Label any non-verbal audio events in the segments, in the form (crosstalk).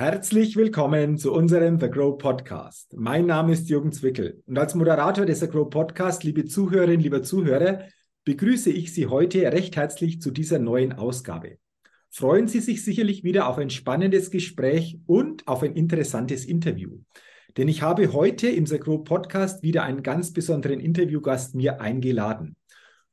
Herzlich willkommen zu unserem The Grow Podcast. Mein Name ist Jürgen Zwickel und als Moderator des The Grow Podcast, liebe Zuhörerinnen, lieber Zuhörer, begrüße ich Sie heute recht herzlich zu dieser neuen Ausgabe. Freuen Sie sich sicherlich wieder auf ein spannendes Gespräch und auf ein interessantes Interview. Denn ich habe heute im The Grow Podcast wieder einen ganz besonderen Interviewgast mir eingeladen.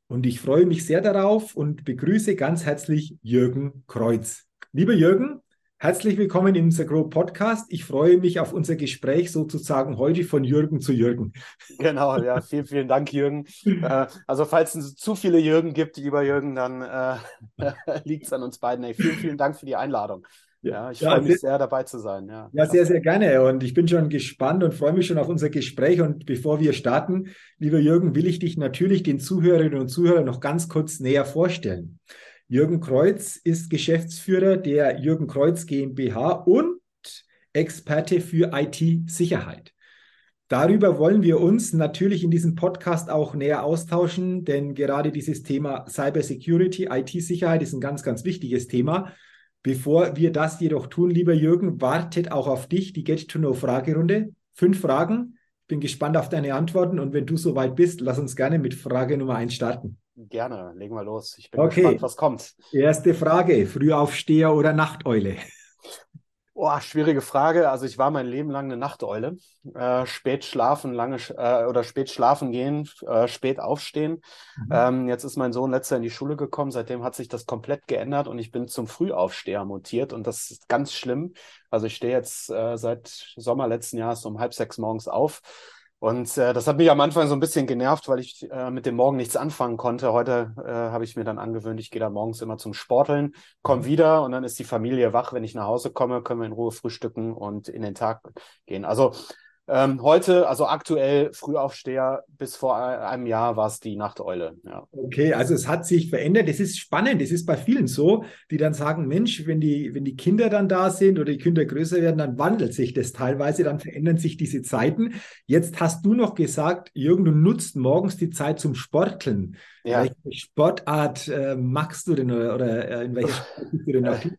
Und ich freue mich sehr darauf und begrüße ganz herzlich Jürgen Kreuz. Lieber Jürgen, Herzlich willkommen im The Grow Podcast. Ich freue mich auf unser Gespräch sozusagen heute von Jürgen zu Jürgen. Genau, ja, vielen, vielen Dank, Jürgen. Äh, also falls es zu viele Jürgen gibt, lieber Jürgen, dann äh, (laughs) liegt es an uns beiden. Ey, vielen, vielen Dank für die Einladung. Ja, ich ja, freue mich sehr, dabei zu sein. Ja. ja, sehr, sehr gerne. Und ich bin schon gespannt und freue mich schon auf unser Gespräch. Und bevor wir starten, lieber Jürgen, will ich dich natürlich den Zuhörerinnen und Zuhörern noch ganz kurz näher vorstellen. Jürgen Kreuz ist Geschäftsführer der Jürgen Kreuz GmbH und Experte für IT-Sicherheit. Darüber wollen wir uns natürlich in diesem Podcast auch näher austauschen, denn gerade dieses Thema Cybersecurity, IT-Sicherheit ist ein ganz, ganz wichtiges Thema. Bevor wir das jedoch tun, lieber Jürgen, wartet auch auf dich die Get-to-Know-Fragerunde. Fünf Fragen. Bin gespannt auf deine Antworten und wenn du soweit bist, lass uns gerne mit Frage Nummer eins starten. Gerne, legen wir los. Ich bin okay. gespannt, was kommt. Erste Frage: Frühaufsteher oder Nachteule? Boah, schwierige Frage. Also ich war mein Leben lang eine Nachteule. Äh, spät schlafen, lange äh, oder spät schlafen gehen, äh, spät aufstehen. Mhm. Ähm, jetzt ist mein Sohn letzter in die Schule gekommen. Seitdem hat sich das komplett geändert und ich bin zum Frühaufsteher mutiert und das ist ganz schlimm. Also ich stehe jetzt äh, seit Sommer letzten Jahres um halb sechs morgens auf und äh, das hat mich am Anfang so ein bisschen genervt, weil ich äh, mit dem Morgen nichts anfangen konnte. Heute äh, habe ich mir dann angewöhnt, ich gehe da morgens immer zum Sporteln, komme mhm. wieder und dann ist die Familie wach. Wenn ich nach Hause komme, können wir in Ruhe frühstücken und in den Tag gehen. Also ähm, heute, also aktuell Frühaufsteher, bis vor einem Jahr war es die Nachteule. Ja. Okay, also es hat sich verändert. Das ist spannend. Das ist bei vielen so, die dann sagen, Mensch, wenn die, wenn die Kinder dann da sind oder die Kinder größer werden, dann wandelt sich das teilweise, dann verändern sich diese Zeiten. Jetzt hast du noch gesagt, Jürgen, du nutzt morgens die Zeit zum Sporteln. Ja. Welche Sportart äh, magst du denn oder, oder äh, in welcher Sport bist du denn (laughs) aktiv?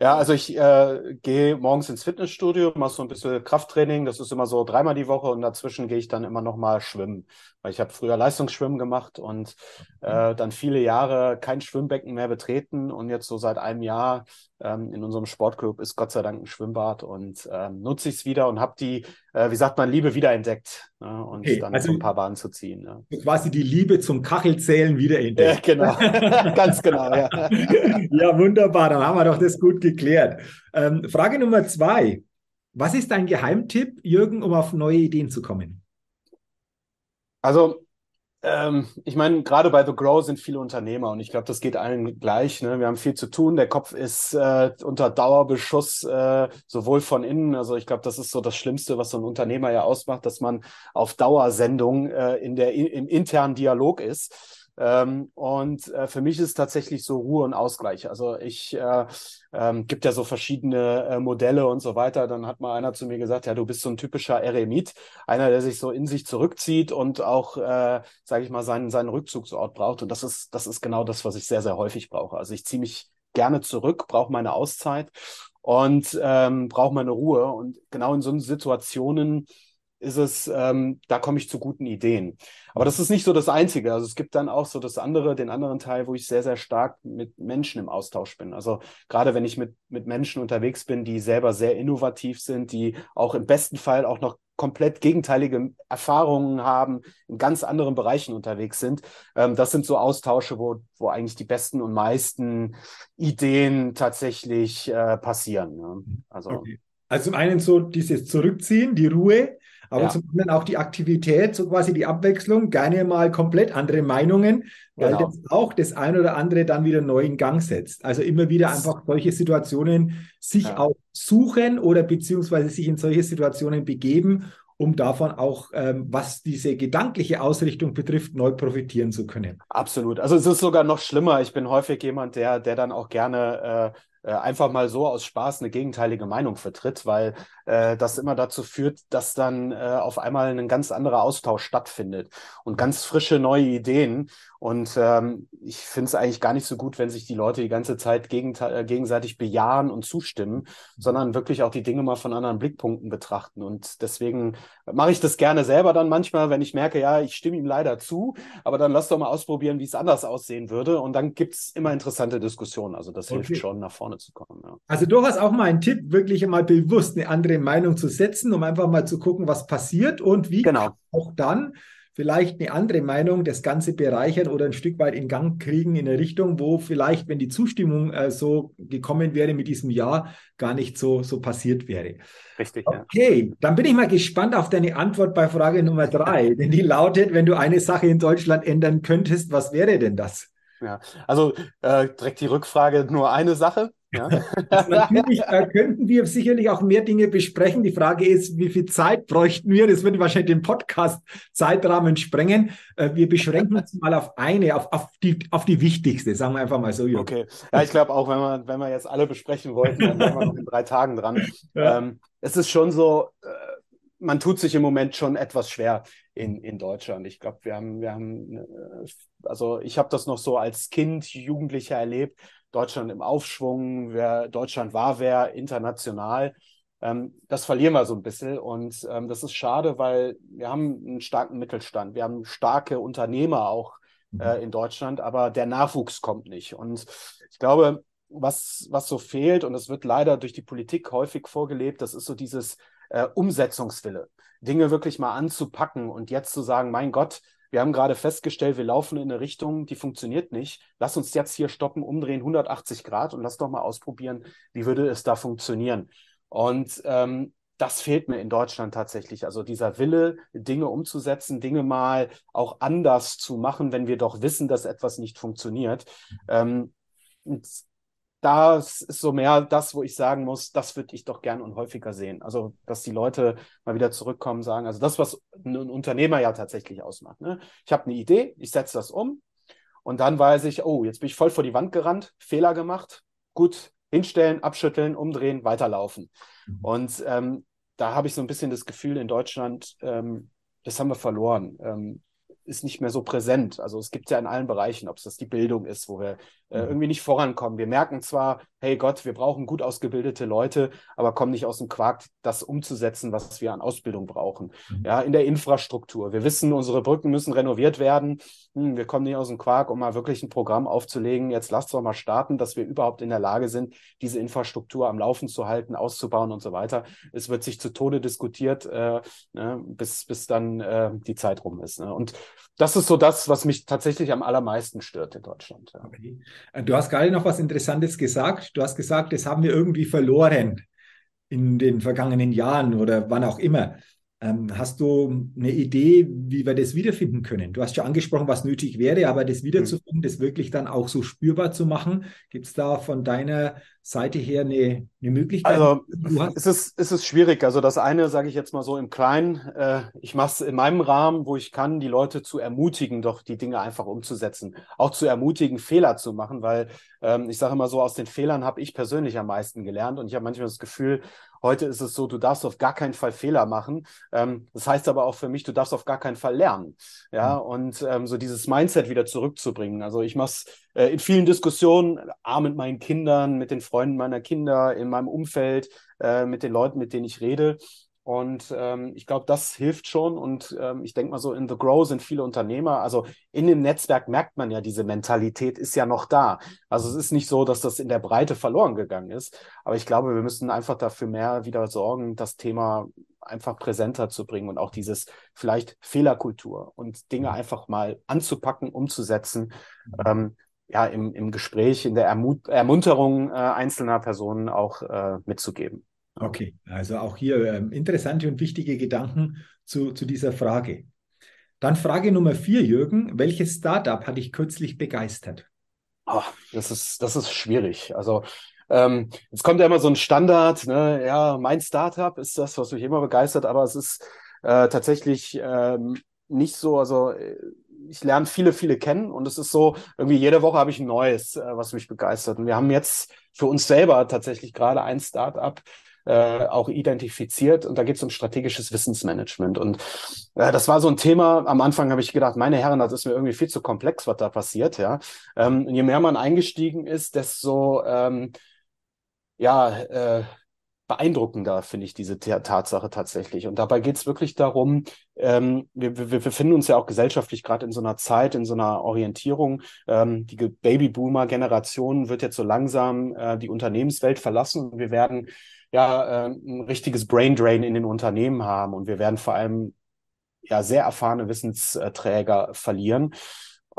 Ja, also ich äh, gehe morgens ins Fitnessstudio, mache so ein bisschen Krafttraining. Das ist immer so dreimal die Woche und dazwischen gehe ich dann immer noch mal schwimmen. Weil ich habe früher Leistungsschwimmen gemacht und äh, dann viele Jahre kein Schwimmbecken mehr betreten und jetzt so seit einem Jahr ähm, in unserem Sportclub ist Gott sei Dank ein Schwimmbad und ähm, nutze ich es wieder und habe die, äh, wie sagt man, Liebe wiederentdeckt ne? und okay, dann also so ein paar Bahnen zu ziehen. Ne? Quasi die Liebe zum Kachelzählen wiederentdeckt. Ja, genau, (laughs) ganz genau. Ja. (laughs) ja, wunderbar, dann haben wir doch das gut geklärt. Ähm, Frage Nummer zwei. Was ist dein Geheimtipp, Jürgen, um auf neue Ideen zu kommen? Also ähm, ich meine, gerade bei The Grow sind viele Unternehmer und ich glaube, das geht allen gleich. Ne? Wir haben viel zu tun. Der Kopf ist äh, unter Dauerbeschuss, äh, sowohl von innen. Also ich glaube, das ist so das Schlimmste, was so ein Unternehmer ja ausmacht, dass man auf Dauersendung äh, in der, im internen Dialog ist. Ähm, und äh, für mich ist tatsächlich so Ruhe und Ausgleich. Also ich äh, ähm, gibt ja so verschiedene äh, Modelle und so weiter. Dann hat mal einer zu mir gesagt, ja, du bist so ein typischer Eremit, einer, der sich so in sich zurückzieht und auch, äh, sage ich mal, seinen, seinen Rückzugsort braucht. Und das ist, das ist genau das, was ich sehr, sehr häufig brauche. Also ich ziehe mich gerne zurück, brauche meine Auszeit und ähm, brauche meine Ruhe. Und genau in so Situationen ist es, ähm, da komme ich zu guten Ideen. Aber das ist nicht so das Einzige. Also es gibt dann auch so das andere, den anderen Teil, wo ich sehr, sehr stark mit Menschen im Austausch bin. Also gerade wenn ich mit, mit Menschen unterwegs bin, die selber sehr innovativ sind, die auch im besten Fall auch noch komplett gegenteilige Erfahrungen haben, in ganz anderen Bereichen unterwegs sind. Ähm, das sind so Austausche, wo, wo eigentlich die besten und meisten Ideen tatsächlich äh, passieren. Ne? Also, okay. also zum einen so dieses Zurückziehen, die Ruhe, aber ja. zum anderen auch die Aktivität, so quasi die Abwechslung, gerne mal komplett andere Meinungen, weil genau. das auch das ein oder andere dann wieder neu in Gang setzt. Also immer wieder einfach solche Situationen sich ja. auch suchen oder beziehungsweise sich in solche Situationen begeben, um davon auch, ähm, was diese gedankliche Ausrichtung betrifft, neu profitieren zu können. Absolut. Also es ist sogar noch schlimmer. Ich bin häufig jemand, der, der dann auch gerne äh, einfach mal so aus Spaß eine gegenteilige Meinung vertritt, weil äh, das immer dazu führt, dass dann äh, auf einmal ein ganz anderer Austausch stattfindet und ganz frische neue Ideen. Und ähm, ich finde es eigentlich gar nicht so gut, wenn sich die Leute die ganze Zeit äh, gegenseitig bejahen und zustimmen, sondern wirklich auch die Dinge mal von anderen Blickpunkten betrachten. Und deswegen mache ich das gerne selber dann manchmal, wenn ich merke, ja, ich stimme ihm leider zu, aber dann lass doch mal ausprobieren, wie es anders aussehen würde. Und dann gibt es immer interessante Diskussionen. Also das okay. hilft schon, nach vorne zu kommen. Ja. Also durchaus auch mal ein Tipp, wirklich mal bewusst eine andere Meinung zu setzen, um einfach mal zu gucken, was passiert und wie genau. auch dann vielleicht eine andere Meinung das Ganze bereichern oder ein Stück weit in Gang kriegen in eine Richtung, wo vielleicht, wenn die Zustimmung äh, so gekommen wäre mit diesem Ja, gar nicht so, so passiert wäre. Richtig. Okay, ja. dann bin ich mal gespannt auf deine Antwort bei Frage Nummer drei, (laughs) denn die lautet, wenn du eine Sache in Deutschland ändern könntest, was wäre denn das? Ja, also äh, direkt die Rückfrage, nur eine Sache. Ja. (laughs) Also natürlich äh, könnten wir sicherlich auch mehr Dinge besprechen. Die Frage ist, wie viel Zeit bräuchten wir? Das würde wahrscheinlich den Podcast-Zeitrahmen sprengen. Äh, wir beschränken uns mal auf eine, auf, auf, die, auf die wichtigste, sagen wir einfach mal so. Jürgen. Okay, ja, ich glaube auch, wenn wir, wenn wir jetzt alle besprechen wollten, dann wären wir noch in drei Tagen dran. (laughs) Ja. Ähm, es ist schon so, äh, man tut sich im Moment schon etwas schwer in, in Deutschland. Ich glaube, wir haben, wir haben, äh, also ich habe das noch so als Kind, Jugendlicher erlebt Deutschland im Aufschwung, wer Deutschland war wer international. Ähm, das verlieren wir so ein bisschen und ähm, das ist schade, weil wir haben einen starken Mittelstand, wir haben starke Unternehmer auch mhm. äh, in Deutschland, aber der Nachwuchs kommt nicht. Und ich glaube, was, was so fehlt, und das wird leider durch die Politik häufig vorgelebt, das ist so dieses äh, Umsetzungswille, Dinge wirklich mal anzupacken und jetzt zu sagen, mein Gott, wir haben gerade festgestellt, wir laufen in eine Richtung, die funktioniert nicht. Lass uns jetzt hier stoppen, umdrehen 180 Grad und lass doch mal ausprobieren, wie würde es da funktionieren. Und ähm, das fehlt mir in Deutschland tatsächlich. Also dieser Wille, Dinge umzusetzen, Dinge mal auch anders zu machen, wenn wir doch wissen, dass etwas nicht funktioniert. Ähm, das ist so mehr das, wo ich sagen muss, das würde ich doch gern und häufiger sehen. Also, dass die Leute mal wieder zurückkommen, sagen, also das, was ein Unternehmer ja tatsächlich ausmacht. Ne? Ich habe eine Idee, ich setze das um und dann weiß ich, oh, jetzt bin ich voll vor die Wand gerannt, Fehler gemacht, gut, hinstellen, abschütteln, umdrehen, weiterlaufen. Mhm. Und ähm, da habe ich so ein bisschen das Gefühl in Deutschland, ähm, das haben wir verloren. Ähm, ist nicht mehr so präsent. Also es gibt ja in allen Bereichen, ob es das die Bildung ist, wo wir äh, mhm. irgendwie nicht vorankommen. Wir merken zwar, hey Gott, wir brauchen gut ausgebildete Leute, aber kommen nicht aus dem Quark, das umzusetzen, was wir an Ausbildung brauchen. Mhm. Ja, in der Infrastruktur. Wir wissen, unsere Brücken müssen renoviert werden. Hm, wir kommen nicht aus dem Quark, um mal wirklich ein Programm aufzulegen. Jetzt lasst doch mal starten, dass wir überhaupt in der Lage sind, diese Infrastruktur am Laufen zu halten, auszubauen und so weiter. Es wird sich zu Tode diskutiert, äh, ne, bis, bis dann äh, die Zeit rum ist. Ne? Und das ist so das, was mich tatsächlich am allermeisten stört in Deutschland. Ja. Okay. Äh, du hast gerade noch was Interessantes gesagt. Du hast gesagt, das haben wir irgendwie verloren in den vergangenen Jahren oder wann auch immer. Ähm, hast du eine Idee, wie wir das wiederfinden können? Du hast schon angesprochen, was nötig wäre, aber das wiederzufinden, das wirklich dann auch so spürbar zu machen, gibt es da von deiner Seite her eine, eine Möglichkeit? Also es ist, es ist schwierig. Also das eine sage ich jetzt mal so im Kleinen. Äh, ich mache es in meinem Rahmen, wo ich kann, die Leute zu ermutigen, doch die Dinge einfach umzusetzen. Auch zu ermutigen, Fehler zu machen, weil ähm, ich sage immer so, aus den Fehlern habe ich persönlich am meisten gelernt. Und ich habe manchmal das Gefühl, Heute ist es so, du darfst auf gar keinen Fall Fehler machen. Ähm, das heißt aber auch für mich, du darfst auf gar keinen Fall lernen. Ja, mhm. und ähm, so dieses Mindset wieder zurückzubringen. Also ich mache es äh, in vielen Diskussionen, A, mit meinen Kindern, mit den Freunden meiner Kinder, in meinem Umfeld, äh, mit den Leuten, mit denen ich rede. Und ähm, ich glaube, das hilft schon. Und ähm, ich denke mal so, in The Grow sind viele Unternehmer. Also in dem Netzwerk merkt man ja, diese Mentalität ist ja noch da. Also es ist nicht so, dass das in der Breite verloren gegangen ist. Aber ich glaube, wir müssen einfach dafür mehr wieder sorgen, das Thema einfach präsenter zu bringen und auch dieses vielleicht Fehlerkultur und Dinge einfach mal anzupacken, umzusetzen. Ähm, ja, im, im Gespräch, in der Ermut Ermunterung äh, einzelner Personen auch äh, mitzugeben. Okay, also auch hier ähm, interessante und wichtige Gedanken zu, zu dieser Frage. Dann Frage Nummer vier, Jürgen. Welches Startup hat dich kürzlich begeistert? Oh, das, ist, das ist schwierig. Also ähm, jetzt kommt ja immer so ein Standard, ne? ja, mein Startup ist das, was mich immer begeistert, aber es ist äh, tatsächlich ähm, nicht so, also äh, ich lerne viele, viele kennen und es ist so, irgendwie jede Woche habe ich ein neues, äh, was mich begeistert. Und wir haben jetzt für uns selber tatsächlich gerade ein Startup, äh, auch identifiziert. Und da geht es um strategisches Wissensmanagement. Und äh, das war so ein Thema. Am Anfang habe ich gedacht, meine Herren, das ist mir irgendwie viel zu komplex, was da passiert. Ja, ähm, je mehr man eingestiegen ist, desto ähm, ja äh, beeindruckender, finde ich, diese Tatsache tatsächlich. Und dabei geht es wirklich darum, ähm, wir, wir, befinden uns ja auch gesellschaftlich gerade in so einer Zeit, in so einer Orientierung. Ähm, die Babyboomer-Generation wird jetzt so langsam äh, die Unternehmenswelt verlassen wir werden ja äh, ein richtiges Braindrain in den Unternehmen haben und wir werden vor allem ja sehr erfahrene Wissensträger verlieren.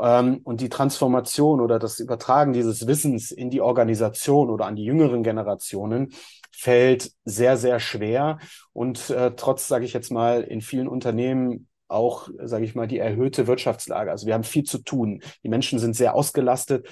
Ähm, und die Transformation oder das Übertragen dieses Wissens in die Organisation oder an die jüngeren Generationen fällt sehr, sehr schwer. Und äh, trotz, sage ich jetzt mal, in vielen Unternehmen auch, sage ich mal, die erhöhte Wirtschaftslage. Also wir haben viel zu tun. Die Menschen sind sehr ausgelastet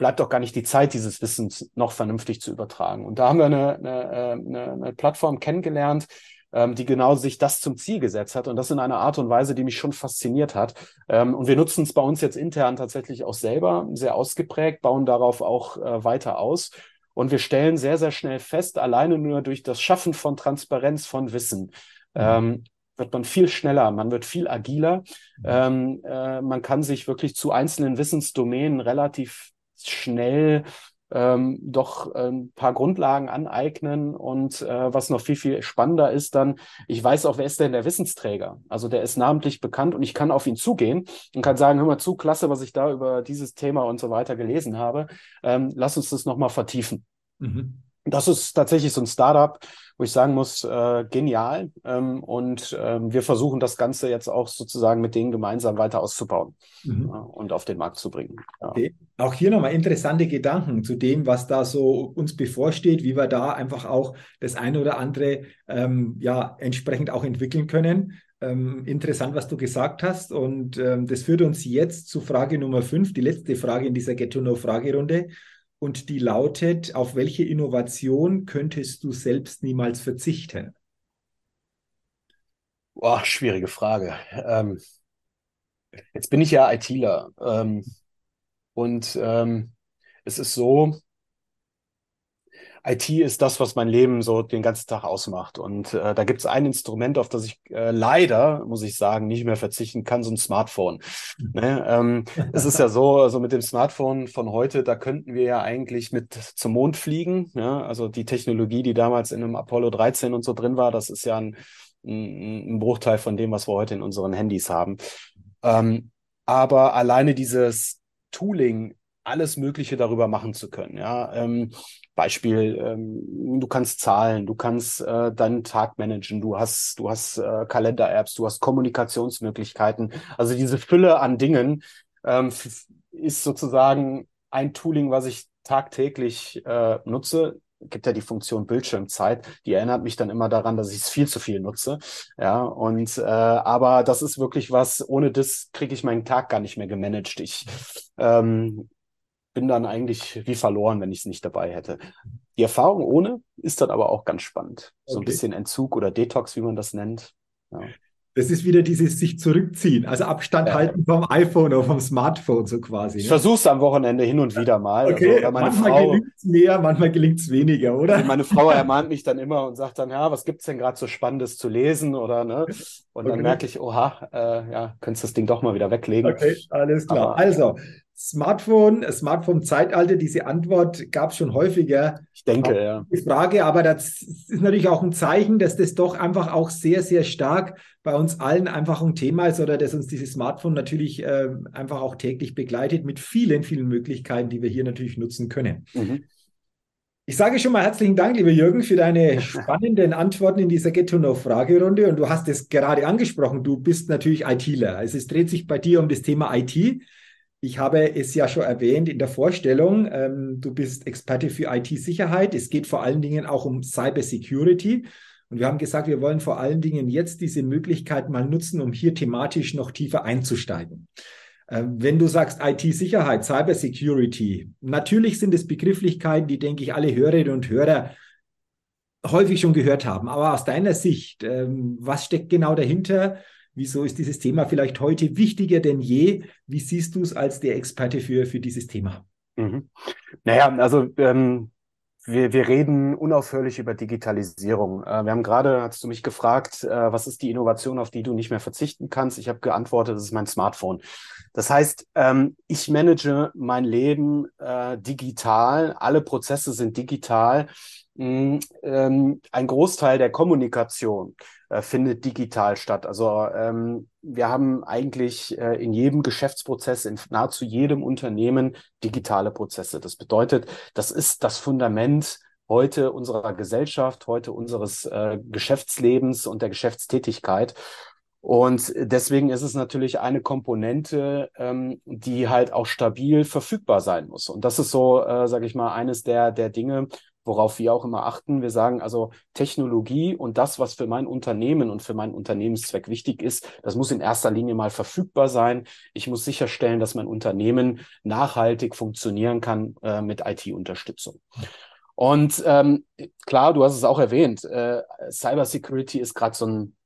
bleibt doch gar nicht die Zeit, dieses Wissens noch vernünftig zu übertragen. Und da haben wir eine, eine, äh, eine, eine Plattform kennengelernt, ähm, die genau sich das zum Ziel gesetzt hat und das in einer Art und Weise, die mich schon fasziniert hat. Ähm, und wir nutzen es bei uns jetzt intern tatsächlich auch selber, sehr ausgeprägt, bauen darauf auch äh, weiter aus. Und wir stellen sehr, sehr schnell fest, alleine nur durch das Schaffen von Transparenz von Wissen, mhm. ähm, wird man viel schneller, man wird viel agiler. Mhm. Ähm, äh, man kann sich wirklich zu einzelnen Wissensdomänen relativ schnell ähm, doch ein ähm, paar Grundlagen aneignen und äh, was noch viel, viel spannender ist dann, ich weiß auch, wer ist denn der Wissensträger? Also der ist namentlich bekannt und ich kann auf ihn zugehen und kann sagen, hör mal zu, klasse, was ich da über dieses Thema und so weiter gelesen habe. Ähm, lass uns das nochmal vertiefen. Mhm. Das ist tatsächlich so ein Startup, wo ich sagen muss, äh, genial. Ähm, und ähm, wir versuchen das Ganze jetzt auch sozusagen mit denen gemeinsam weiter auszubauen mhm. äh, und auf den Markt zu bringen. Ja. Okay. Auch hier nochmal interessante Gedanken zu dem, was da so uns bevorsteht, wie wir da einfach auch das eine oder andere ähm, ja entsprechend auch entwickeln können. Ähm, interessant, was du gesagt hast. Und ähm, das führt uns jetzt zu Frage Nummer fünf, die letzte Frage in dieser Get-to-Know-Fragerunde und die lautet, auf welche Innovation könntest du selbst niemals verzichten? Boah, schwierige Frage. Ähm, jetzt bin ich ja ITler ähm, und ähm, es ist so, IT ist das, was mein Leben so den ganzen Tag ausmacht. Und äh, da gibt es ein Instrument, auf das ich äh, leider, muss ich sagen, nicht mehr verzichten kann, so ein Smartphone. Mhm. Ne? Ähm, es ist ja so, also mit dem Smartphone von heute, da könnten wir ja eigentlich mit zum Mond fliegen. Ja? Also die Technologie, die damals in einem Apollo 13 und so drin war, das ist ja ein, ein, ein Bruchteil von dem, was wir heute in unseren Handys haben. Ähm, aber alleine dieses Tooling alles Mögliche darüber machen zu können. Ja, ähm, Beispiel, ähm, du kannst zahlen, du kannst äh, deinen Tag managen, du hast, du hast äh, Kalender-Apps, du hast Kommunikationsmöglichkeiten. Also diese Fülle an Dingen ähm, ist sozusagen ein Tooling, was ich tagtäglich äh, nutze. Gibt ja die Funktion Bildschirmzeit, die erinnert mich dann immer daran, dass ich es viel zu viel nutze. Ja, und äh, aber das ist wirklich was, ohne das kriege ich meinen Tag gar nicht mehr gemanagt. Ich ähm, bin dann eigentlich wie verloren, wenn ich es nicht dabei hätte. Die Erfahrung ohne ist dann aber auch ganz spannend. So okay. ein bisschen Entzug oder Detox, wie man das nennt. Ja. Das ist wieder dieses sich zurückziehen, also Abstand ja. halten vom iPhone oder vom Smartphone so quasi. Ne? Ich versuche es am Wochenende hin und wieder mal. Okay, also, manchmal gelingt es mehr, manchmal gelingt es weniger, oder? Also meine Frau ermahnt mich dann immer und sagt dann, ja, was gibt es denn gerade so Spannendes zu lesen oder ne? Und dann okay. merke ich, oha, äh, ja, könntest das Ding doch mal wieder weglegen. Okay, alles klar. Aber, also, Smartphone, Smartphone-Zeitalter, diese Antwort gab es schon häufiger. Ich denke, ja. Die Frage, aber das ist natürlich auch ein Zeichen, dass das doch einfach auch sehr, sehr stark bei uns allen einfach ein Thema ist oder dass uns dieses Smartphone natürlich äh, einfach auch täglich begleitet mit vielen, vielen Möglichkeiten, die wir hier natürlich nutzen können. Mhm. Ich sage schon mal herzlichen Dank, lieber Jürgen, für deine (laughs) spannenden Antworten in dieser Get-to-Know-Fragerunde. Und du hast es gerade angesprochen, du bist natürlich ITler. Also es dreht sich bei dir um das Thema IT. Ich habe es ja schon erwähnt in der Vorstellung. Ähm, du bist Experte für IT-Sicherheit. Es geht vor allen Dingen auch um Cyber Security. Und wir haben gesagt, wir wollen vor allen Dingen jetzt diese Möglichkeit mal nutzen, um hier thematisch noch tiefer einzusteigen. Ähm, wenn du sagst IT-Sicherheit, Cyber Security, natürlich sind es Begrifflichkeiten, die, denke ich, alle Hörerinnen und Hörer häufig schon gehört haben. Aber aus deiner Sicht, ähm, was steckt genau dahinter? Wieso ist dieses Thema vielleicht heute wichtiger denn je? Wie siehst du es als der Experte für, für dieses Thema? Mhm. Naja, also ähm, wir, wir reden unaufhörlich über Digitalisierung. Äh, wir haben gerade, hast du mich gefragt, äh, was ist die Innovation, auf die du nicht mehr verzichten kannst? Ich habe geantwortet, das ist mein Smartphone. Das heißt, ähm, ich manage mein Leben äh, digital, alle Prozesse sind digital. Mm, ähm, ein Großteil der Kommunikation äh, findet digital statt. Also ähm, wir haben eigentlich äh, in jedem Geschäftsprozess, in nahezu jedem Unternehmen digitale Prozesse. Das bedeutet, das ist das Fundament heute unserer Gesellschaft, heute unseres äh, Geschäftslebens und der Geschäftstätigkeit. Und deswegen ist es natürlich eine Komponente, ähm, die halt auch stabil verfügbar sein muss. Und das ist so, äh, sage ich mal, eines der, der Dinge, worauf wir auch immer achten. Wir sagen also Technologie und das, was für mein Unternehmen und für meinen Unternehmenszweck wichtig ist, das muss in erster Linie mal verfügbar sein. Ich muss sicherstellen, dass mein Unternehmen nachhaltig funktionieren kann äh, mit IT-Unterstützung. Und ähm, klar, du hast es auch erwähnt, äh, Cybersecurity ist gerade so ein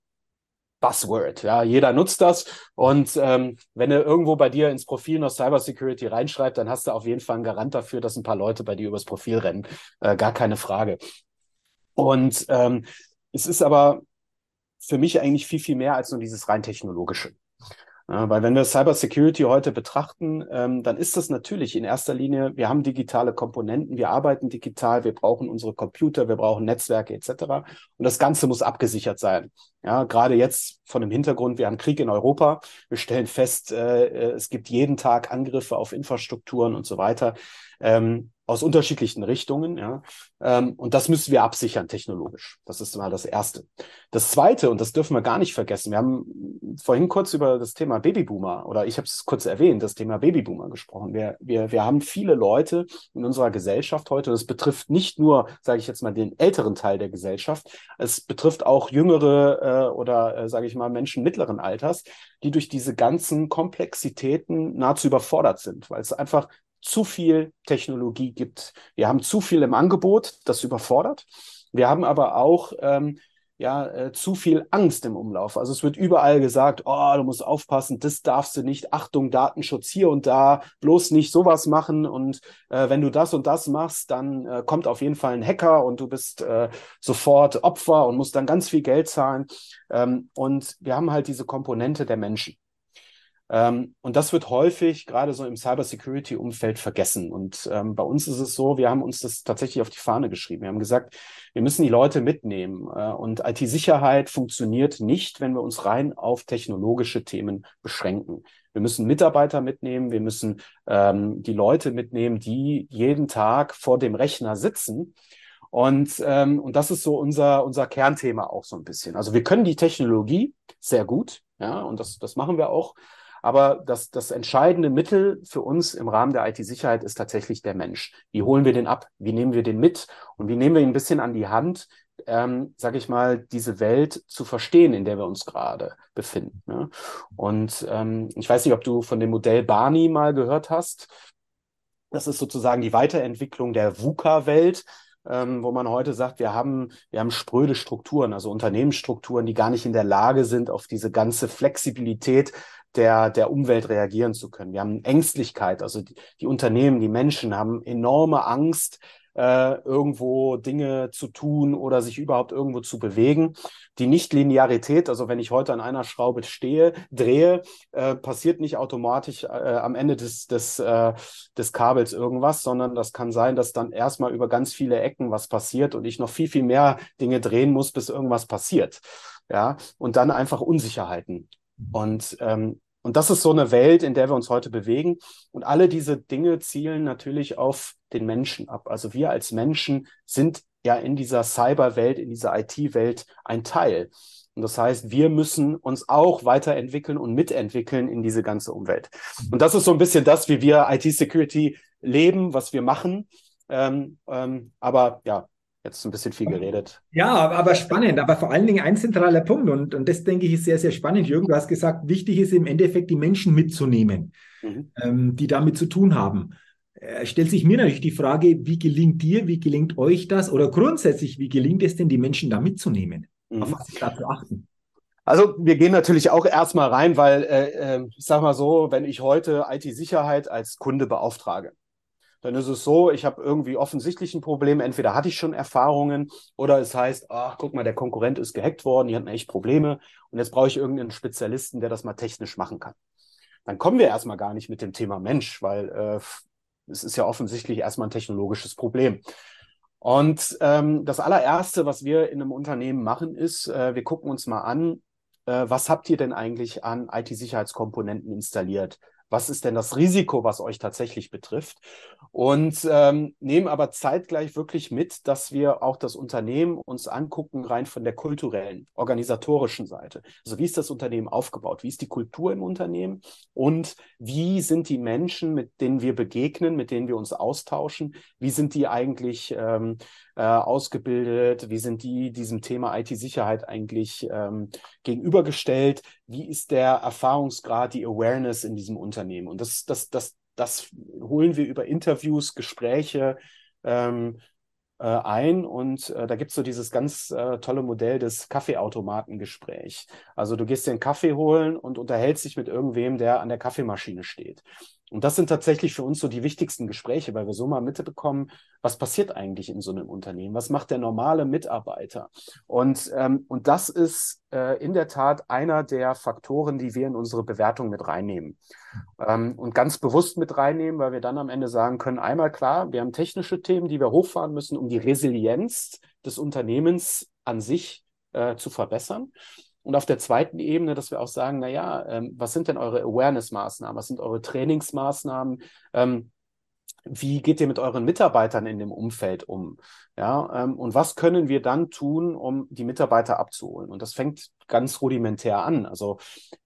Buzzword. Ja, jeder nutzt das. Und ähm, wenn er irgendwo bei dir ins Profil noch Cybersecurity reinschreibt, dann hast du auf jeden Fall einen Garant dafür, dass ein paar Leute bei dir übers Profil rennen. Äh, gar keine Frage. Und ähm, es ist aber für mich eigentlich viel, viel mehr als nur dieses rein technologische. Ja, weil wenn wir Cybersecurity heute betrachten, ähm, dann ist das natürlich in erster Linie, wir haben digitale Komponenten, wir arbeiten digital, wir brauchen unsere Computer, wir brauchen Netzwerke etc. Und das Ganze muss abgesichert sein. Ja, gerade jetzt von dem Hintergrund, wir haben Krieg in Europa, wir stellen fest, äh, äh es gibt jeden Tag Angriffe auf Infrastrukturen und so weiter. Ähm, aus unterschiedlichen Richtungen. Ja. Ähm, und das müssen wir absichern technologisch. Das ist mal das Erste. Das Zweite, und das dürfen wir gar nicht vergessen, wir haben vorhin kurz über das Thema Babyboomer, oder ich habe es kurz erwähnt, das Thema Babyboomer gesprochen. Wir, wir, wir haben viele Leute in unserer Gesellschaft heute, das betrifft nicht nur, sage ich jetzt mal, den älteren Teil der Gesellschaft, es betrifft auch jüngere äh, oder, äh, sage ich mal, Menschen mittleren Alters, die durch diese ganzen Komplexitäten nahezu überfordert sind, weil es einfach zu viel Technologie gibt. Wir haben zu viel im Angebot, das überfordert. Wir haben aber auch ähm, ja, äh, zu viel Angst im Umlauf. Also es wird überall gesagt, oh, du musst aufpassen, das darfst du nicht, Achtung, Datenschutz hier und da, bloß nicht sowas machen und äh, wenn du das und das machst, dann äh, kommt auf jeden Fall ein Hacker und du bist äh, sofort Opfer und musst dann ganz viel Geld zahlen. Ähm, und wir haben halt diese Komponente der Menschen. Ähm, und das wird häufig gerade so im Cybersecurity-Umfeld vergessen. Und ähm, bei uns ist es so, wir haben uns das tatsächlich auf die Fahne geschrieben. Wir haben gesagt, wir müssen die Leute mitnehmen. Äh, und IT-Sicherheit funktioniert nicht, wenn wir uns rein auf technologische Themen beschränken. Wir müssen Mitarbeiter mitnehmen, wir müssen ähm, die Leute mitnehmen, die jeden Tag vor dem Rechner sitzen. Und, ähm, und das ist so unser, unser Kernthema auch so ein bisschen. Also wir können die Technologie sehr gut, ja, und das, das machen wir auch. Aber das, das entscheidende Mittel für uns im Rahmen der IT-Sicherheit ist tatsächlich der Mensch. Wie holen wir den ab? Wie nehmen wir den mit? Und wie nehmen wir ihn ein bisschen an die Hand, ähm, sage ich mal, diese Welt zu verstehen, in der wir uns gerade befinden. Ne? Und ähm, ich weiß nicht, ob du von dem Modell Barney mal gehört hast. Das ist sozusagen die Weiterentwicklung der VUCA-Welt ähm, wo man heute sagt, wir haben, wir haben spröde Strukturen, also Unternehmensstrukturen, die gar nicht in der Lage sind, auf diese ganze Flexibilität der, der Umwelt reagieren zu können. Wir haben Ängstlichkeit, also die, die Unternehmen, die Menschen haben enorme Angst, äh, irgendwo Dinge zu tun oder sich überhaupt irgendwo zu bewegen. Die Nichtlinearität, also wenn ich heute an einer Schraube stehe, drehe, äh, passiert nicht automatisch äh, am Ende des, des, äh, des Kabels irgendwas, sondern das kann sein, dass dann erstmal über ganz viele Ecken was passiert und ich noch viel, viel mehr Dinge drehen muss, bis irgendwas passiert. Ja, und dann einfach Unsicherheiten. Und ähm, und das ist so eine Welt, in der wir uns heute bewegen. Und alle diese Dinge zielen natürlich auf den Menschen ab. Also wir als Menschen sind ja in dieser Cyberwelt, in dieser IT-Welt ein Teil. Und das heißt, wir müssen uns auch weiterentwickeln und mitentwickeln in diese ganze Umwelt. Und das ist so ein bisschen das, wie wir IT-Security leben, was wir machen. Ähm, ähm, aber ja, Jetzt ein bisschen viel geredet. Ja, aber spannend, aber vor allen Dingen ein zentraler Punkt und, und das denke ich ist sehr, sehr spannend. Jürgen, du hast gesagt, wichtig ist im Endeffekt die Menschen mitzunehmen, mhm. ähm, die damit zu tun haben. Äh, stellt sich mir natürlich die Frage, wie gelingt dir, wie gelingt euch das oder grundsätzlich, wie gelingt es denn, die Menschen da mitzunehmen? Mhm. Auf was ist da zu achten? Also wir gehen natürlich auch erstmal rein, weil äh, äh, ich sage mal so, wenn ich heute IT-Sicherheit als Kunde beauftrage, dann ist es so, ich habe irgendwie offensichtlich ein Problem. Entweder hatte ich schon Erfahrungen oder es heißt, ach, guck mal, der Konkurrent ist gehackt worden, die hatten echt Probleme und jetzt brauche ich irgendeinen Spezialisten, der das mal technisch machen kann. Dann kommen wir erstmal gar nicht mit dem Thema Mensch, weil äh, es ist ja offensichtlich erstmal ein technologisches Problem. Und ähm, das allererste, was wir in einem Unternehmen machen, ist, äh, wir gucken uns mal an, äh, was habt ihr denn eigentlich an IT-Sicherheitskomponenten installiert? Was ist denn das Risiko, was euch tatsächlich betrifft? Und ähm, nehmen aber zeitgleich wirklich mit, dass wir auch das Unternehmen uns angucken, rein von der kulturellen, organisatorischen Seite. Also wie ist das Unternehmen aufgebaut? Wie ist die Kultur im Unternehmen? Und wie sind die Menschen, mit denen wir begegnen, mit denen wir uns austauschen? Wie sind die eigentlich ähm, äh, ausgebildet? Wie sind die diesem Thema IT-Sicherheit eigentlich ähm, gegenübergestellt? Wie ist der Erfahrungsgrad, die Awareness in diesem Unternehmen? Und das, das, das, das holen wir über Interviews, Gespräche, ähm, äh, ein und äh, da gibt es so dieses ganz äh, tolle Modell des Kaffeeautomatengespräch. Also du gehst dir einen Kaffee holen und unterhältst dich mit irgendwem, der an der Kaffeemaschine steht. Und das sind tatsächlich für uns so die wichtigsten Gespräche, weil wir so mal mitbekommen, was passiert eigentlich in so einem Unternehmen? Was macht der normale Mitarbeiter? Und, ähm, und das ist äh, in der Tat einer der Faktoren, die wir in unsere Bewertung mit reinnehmen. Ähm, und ganz bewusst mit reinnehmen, weil wir dann am Ende sagen können, einmal klar, wir haben technische Themen, die wir hochfahren müssen, um die Resilienz des Unternehmens an sich äh, zu verbessern. Und auf der zweiten Ebene, dass wir auch sagen, na ja, ähm, was sind denn eure Awareness-Maßnahmen? Was sind eure Trainingsmaßnahmen? Ähm, wie geht ihr mit euren Mitarbeitern in dem Umfeld um? Ja, ähm, und was können wir dann tun, um die Mitarbeiter abzuholen? Und das fängt ganz rudimentär an. Also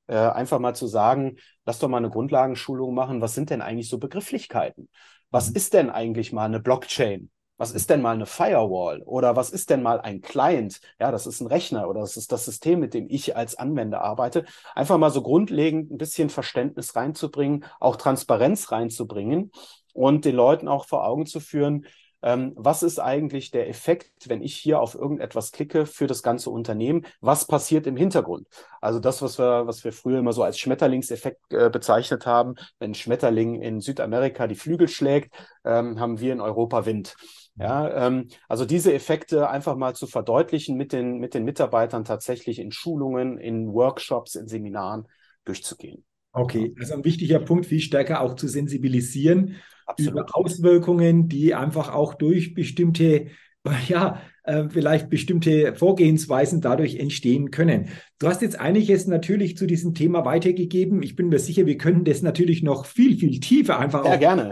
äh, einfach mal zu sagen, lass doch mal eine Grundlagenschulung machen. Was sind denn eigentlich so Begrifflichkeiten? Was mhm. ist denn eigentlich mal eine Blockchain? Was ist denn mal eine Firewall? Oder was ist denn mal ein Client? Ja, das ist ein Rechner oder das ist das System, mit dem ich als Anwender arbeite. Einfach mal so grundlegend ein bisschen Verständnis reinzubringen, auch Transparenz reinzubringen und den Leuten auch vor Augen zu führen, ähm, was ist eigentlich der Effekt, wenn ich hier auf irgendetwas klicke für das ganze Unternehmen? Was passiert im Hintergrund? Also das, was wir, was wir früher immer so als Schmetterlingseffekt äh, bezeichnet haben, wenn ein Schmetterling in Südamerika die Flügel schlägt, ähm, haben wir in Europa Wind. Ja, ähm, also diese Effekte einfach mal zu verdeutlichen mit den, mit den Mitarbeitern tatsächlich in Schulungen, in Workshops, in Seminaren durchzugehen. Okay, also ein wichtiger Punkt, viel stärker auch zu sensibilisieren Absolut. über Auswirkungen, die einfach auch durch bestimmte, (laughs) ja, äh, vielleicht bestimmte Vorgehensweisen dadurch entstehen können. Du hast jetzt einiges natürlich zu diesem Thema weitergegeben. Ich bin mir sicher, wir können das natürlich noch viel, viel tiefer einfach. Ja, gerne.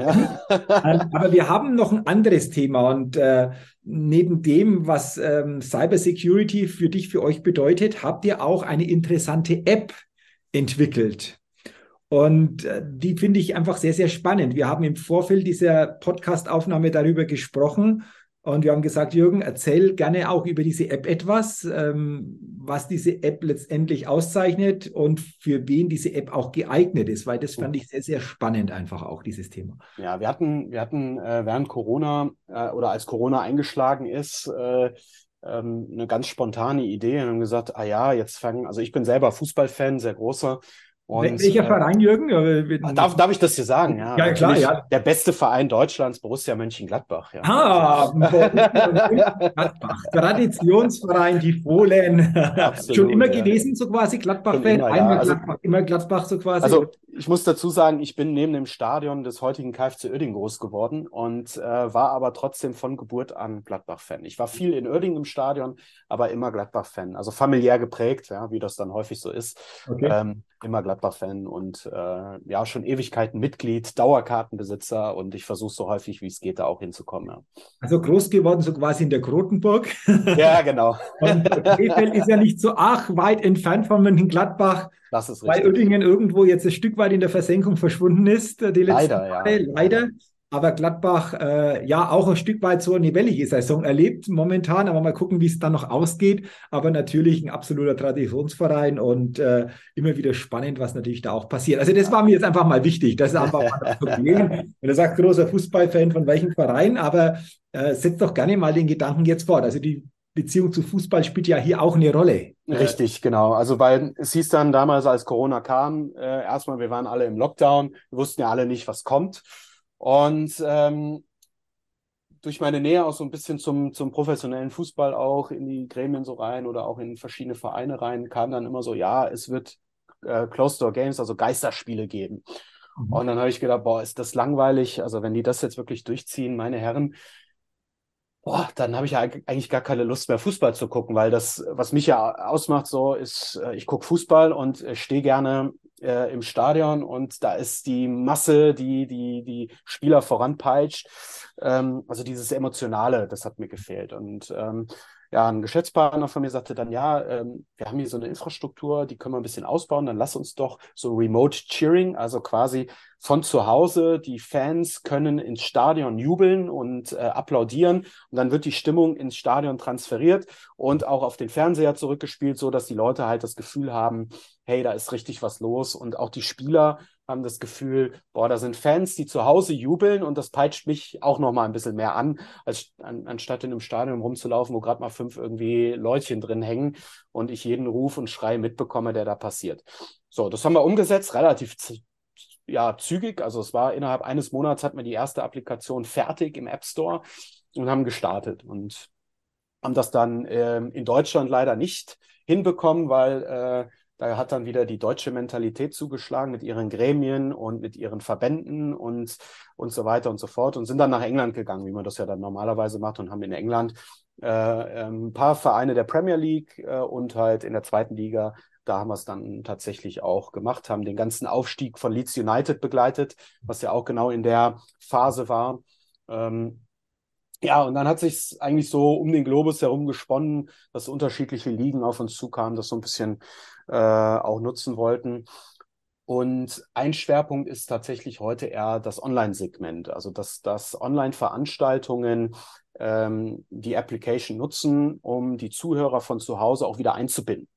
Ja. Ähm, aber wir haben noch ein anderes Thema und äh, neben dem, was ähm, Cybersecurity für dich, für euch bedeutet, habt ihr auch eine interessante App entwickelt. Und äh, die finde ich einfach sehr, sehr spannend. Wir haben im Vorfeld dieser Podcast-Aufnahme darüber gesprochen und wir haben gesagt, Jürgen, erzähl gerne auch über diese App etwas, ähm, was diese App letztendlich auszeichnet und für wen diese App auch geeignet ist, weil das fand ich sehr, sehr spannend einfach auch, dieses Thema. Ja, wir hatten, wir hatten äh, während Corona äh, oder als Corona eingeschlagen ist, äh, ähm, eine ganz spontane Idee und haben gesagt, ah ja, jetzt fangen, also ich bin selber Fußballfan, sehr großer und, Welcher äh, Verein, Jürgen? Darf, darf ich das hier sagen? Ja, ja klar, ja. Der beste Verein Deutschlands, Borussia Mönchengladbach. Ja. Ah, Gladbach, (laughs) Traditionsverein, die Fohlen. (laughs) Absolut, Schon immer ja. gewesen, so quasi Gladbach-Fan? Immer, ja. also, Gladbach, immer Gladbach, so quasi. Also, ich muss dazu sagen, ich bin neben dem Stadion des heutigen KfC Oerding groß geworden und äh, war aber trotzdem von Geburt an Gladbach-Fan. Ich war viel in Oerding im Stadion, aber immer Gladbach-Fan. Also familiär geprägt, ja, wie das dann häufig so ist. Okay. Ähm, immer Gladbach-Fan und äh, ja, schon Ewigkeiten Mitglied, Dauerkartenbesitzer und ich versuche so häufig, wie es geht, da auch hinzukommen. Ja. Also groß geworden, so quasi in der Krotenburg. Ja, genau. (laughs) und Krefeld ist ja nicht so ach weit entfernt von Mönchengladbach. Das ist richtig. Weil Oettingen irgendwo jetzt ein Stück weit in der Versenkung verschwunden ist, die letzten Leider, Jahre. Ja. Leider aber Gladbach äh, ja auch ein Stück weit so eine wellige Saison erlebt momentan, aber mal gucken, wie es dann noch ausgeht. Aber natürlich ein absoluter Traditionsverein und äh, immer wieder spannend, was natürlich da auch passiert. Also das war mir jetzt einfach mal wichtig. Das ist einfach mal das (laughs) Problem. Wenn du sagst, großer Fußballfan von welchem Verein, aber äh, setz doch gerne mal den Gedanken jetzt fort. Also die Beziehung zu Fußball spielt ja hier auch eine Rolle. Richtig, genau. Also weil es hieß dann damals, als Corona kam, äh, erstmal, wir waren alle im Lockdown, wir wussten ja alle nicht, was kommt. Und ähm, durch meine Nähe auch so ein bisschen zum, zum professionellen Fußball auch in die Gremien so rein oder auch in verschiedene Vereine rein, kam dann immer so, ja, es wird äh, Closed-Door-Games, also Geisterspiele geben. Mhm. Und dann habe ich gedacht, boah, ist das langweilig. Also wenn die das jetzt wirklich durchziehen, meine Herren, boah, dann habe ich ja eigentlich gar keine Lust mehr, Fußball zu gucken, weil das, was mich ja ausmacht, so ist, äh, ich gucke Fußball und äh, stehe gerne äh, im Stadion und da ist die Masse, die die, die Spieler voranpeitscht. Ähm, also dieses Emotionale, das hat mir gefehlt. Und ähm, ja, ein Geschäftspartner von mir sagte dann, ja, ähm, wir haben hier so eine Infrastruktur, die können wir ein bisschen ausbauen, dann lass uns doch so Remote Cheering, also quasi von zu Hause, die Fans können ins Stadion jubeln und äh, applaudieren und dann wird die Stimmung ins Stadion transferiert und auch auf den Fernseher zurückgespielt, so dass die Leute halt das Gefühl haben, hey, da ist richtig was los und auch die Spieler haben das Gefühl, boah, da sind Fans, die zu Hause jubeln und das peitscht mich auch noch mal ein bisschen mehr an, als an, anstatt in einem Stadion rumzulaufen, wo gerade mal fünf irgendwie Leutchen drin hängen und ich jeden Ruf und Schrei mitbekomme, der da passiert. So, das haben wir umgesetzt, relativ ja, zügig. Also es war innerhalb eines Monats hatten wir die erste Applikation fertig im App Store und haben gestartet und haben das dann äh, in Deutschland leider nicht hinbekommen, weil äh, da hat dann wieder die deutsche Mentalität zugeschlagen mit ihren Gremien und mit ihren Verbänden und, und so weiter und so fort und sind dann nach England gegangen, wie man das ja dann normalerweise macht und haben in England äh, ähm, ein paar Vereine der Premier League äh, und halt in der zweiten Liga, da haben wir es dann tatsächlich auch gemacht, haben den ganzen Aufstieg von Leeds United begleitet, was ja auch genau in der Phase war. Ähm, ja, und dann hat sich eigentlich so um den Globus herum gesponnen, dass unterschiedliche Ligen auf uns zukamen, das so ein bisschen äh, auch nutzen wollten. Und ein Schwerpunkt ist tatsächlich heute eher das Online-Segment, also dass, dass Online-Veranstaltungen ähm, die Application nutzen, um die Zuhörer von zu Hause auch wieder einzubinden.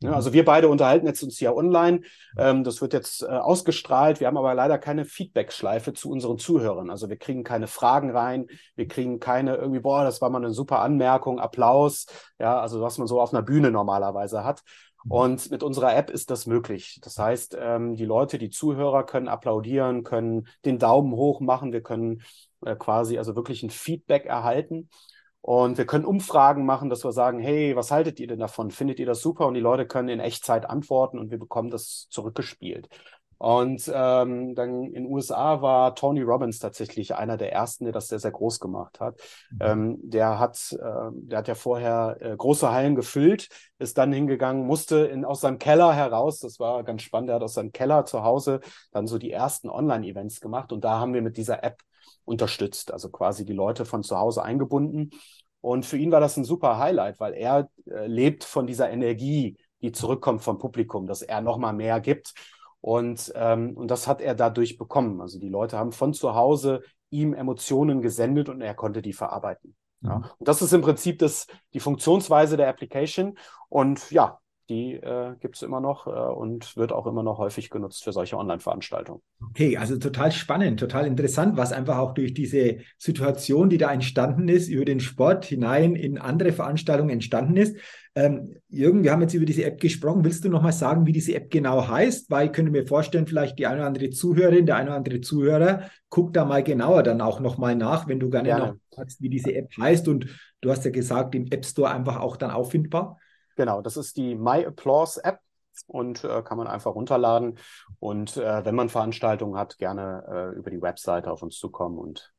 Ja, also wir beide unterhalten jetzt uns ja online. Ähm, das wird jetzt äh, ausgestrahlt. Wir haben aber leider keine Feedback-Schleife zu unseren Zuhörern. Also wir kriegen keine Fragen rein. Wir kriegen keine irgendwie, boah, das war mal eine super Anmerkung, Applaus. Ja, also was man so auf einer Bühne normalerweise hat. Und mit unserer App ist das möglich. Das heißt, ähm, die Leute, die Zuhörer können applaudieren, können den Daumen hoch machen. Wir können äh, quasi also wirklich ein Feedback erhalten. Und wir können Umfragen machen, dass wir sagen, hey, was haltet ihr denn davon? Findet ihr das super? Und die Leute können in Echtzeit antworten und wir bekommen das zurückgespielt. Und ähm, dann in den USA war Tony Robbins tatsächlich einer der ersten, der das sehr, sehr groß gemacht hat. Mhm. Ähm, der hat, äh, der hat ja vorher äh, große Hallen gefüllt, ist dann hingegangen, musste in, aus seinem Keller heraus, das war ganz spannend, er hat aus seinem Keller zu Hause dann so die ersten Online-Events gemacht und da haben wir mit dieser App unterstützt, also quasi die Leute von zu Hause eingebunden. Und für ihn war das ein super Highlight, weil er äh, lebt von dieser Energie, die zurückkommt vom Publikum, dass er nochmal mehr gibt. Und, ähm, und das hat er dadurch bekommen. Also die Leute haben von zu Hause ihm Emotionen gesendet und er konnte die verarbeiten. Ja. Und das ist im Prinzip das, die Funktionsweise der Application. Und ja, die äh, gibt es immer noch äh, und wird auch immer noch häufig genutzt für solche Online-Veranstaltungen. Okay, also total spannend, total interessant, was einfach auch durch diese Situation, die da entstanden ist, über den Sport hinein in andere Veranstaltungen entstanden ist. Ähm, Jürgen, wir haben jetzt über diese App gesprochen. Willst du nochmal sagen, wie diese App genau heißt? Weil ich könnte mir vorstellen, vielleicht die eine oder andere Zuhörerin, der eine oder andere Zuhörer guckt da mal genauer dann auch nochmal nach, wenn du gerne, gerne. noch sagst, wie diese App heißt. Und du hast ja gesagt, im App Store einfach auch dann auffindbar. Genau, das ist die My Applause App und äh, kann man einfach runterladen. Und äh, wenn man Veranstaltungen hat, gerne äh, über die Webseite auf uns zukommen und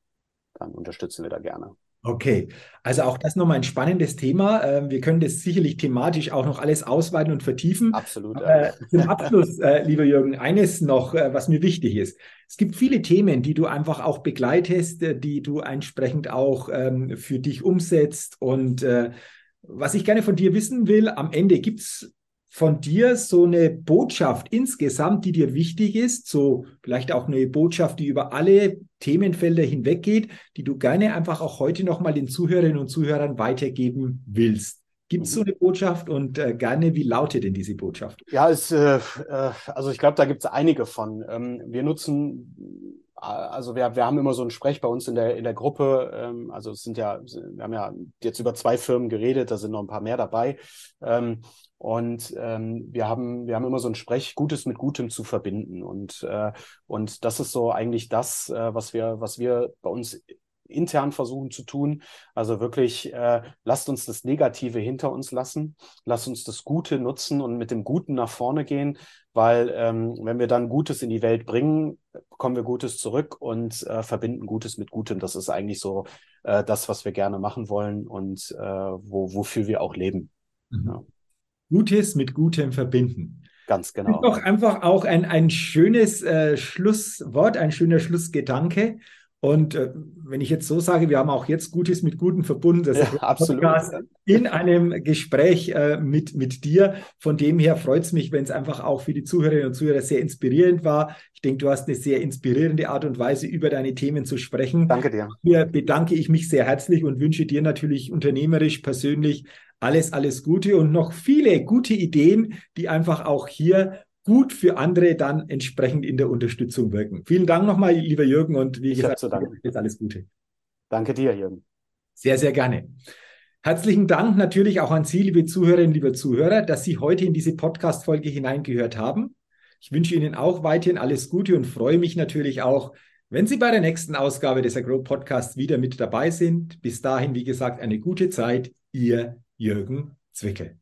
dann unterstützen wir da gerne. Okay, also auch das nochmal ein spannendes Thema. Ähm, wir können das sicherlich thematisch auch noch alles ausweiten und vertiefen. Absolut. Ja. zum Abschluss, (laughs) äh, lieber Jürgen, eines noch, äh, was mir wichtig ist. Es gibt viele Themen, die du einfach auch begleitest, äh, die du entsprechend auch ähm, für dich umsetzt und was ich gerne von dir wissen will, am Ende gibt es von dir so eine Botschaft insgesamt, die dir wichtig ist, so vielleicht auch eine Botschaft, die über alle Themenfelder hinweggeht, die du gerne einfach auch heute nochmal den Zuhörerinnen und Zuhörern weitergeben willst. Gibt es so eine Botschaft und äh, gerne, wie lautet denn diese Botschaft? Ja, es, äh, äh also ich glaube, da gibt es einige von. Ähm, wir nutzen also wir, wir haben immer so ein Sprech bei uns in der, in der Gruppe. Ähm, also es sind ja, wir haben ja jetzt über zwei Firmen geredet, da sind noch ein paar mehr dabei. Ähm, und ähm, wir haben, wir haben immer so ein Sprech, Gutes mit Gutem zu verbinden. Und, äh, und das ist so eigentlich das, äh, was wir, was wir bei uns intern versuchen zu tun. Also wirklich, äh, lasst uns das Negative hinter uns lassen, lasst uns das Gute nutzen und mit dem Guten nach vorne gehen, weil ähm, wenn wir dann Gutes in die Welt bringen, bekommen wir Gutes zurück und äh, verbinden Gutes mit Gutem. Das ist eigentlich so äh, das, was wir gerne machen wollen und äh, wo, wofür wir auch leben. Mhm. Ja. Gutes mit Gutem verbinden. Ganz genau. Doch einfach auch ein, ein schönes äh, Schlusswort, ein schöner Schlussgedanke. Und äh, wenn ich jetzt so sage, wir haben auch jetzt Gutes mit Guten verbunden, das ja, ist absolut. Podcast in einem Gespräch äh, mit, mit dir. Von dem her freut es mich, wenn es einfach auch für die Zuhörerinnen und Zuhörer sehr inspirierend war. Ich denke, du hast eine sehr inspirierende Art und Weise, über deine Themen zu sprechen. Danke dir. Hier bedanke ich mich sehr herzlich und wünsche dir natürlich unternehmerisch, persönlich alles, alles Gute und noch viele gute Ideen, die einfach auch hier gut für andere dann entsprechend in der Unterstützung wirken. Vielen Dank nochmal, lieber Jürgen, und wie ich gesagt, jetzt alles Gute. Danke dir, Jürgen. Sehr, sehr gerne. Herzlichen Dank natürlich auch an Sie, liebe Zuhörerinnen, liebe Zuhörer, dass Sie heute in diese Podcast-Folge hineingehört haben. Ich wünsche Ihnen auch weiterhin alles Gute und freue mich natürlich auch, wenn Sie bei der nächsten Ausgabe des Agro Podcasts wieder mit dabei sind. Bis dahin, wie gesagt, eine gute Zeit. Ihr Jürgen Zwickel.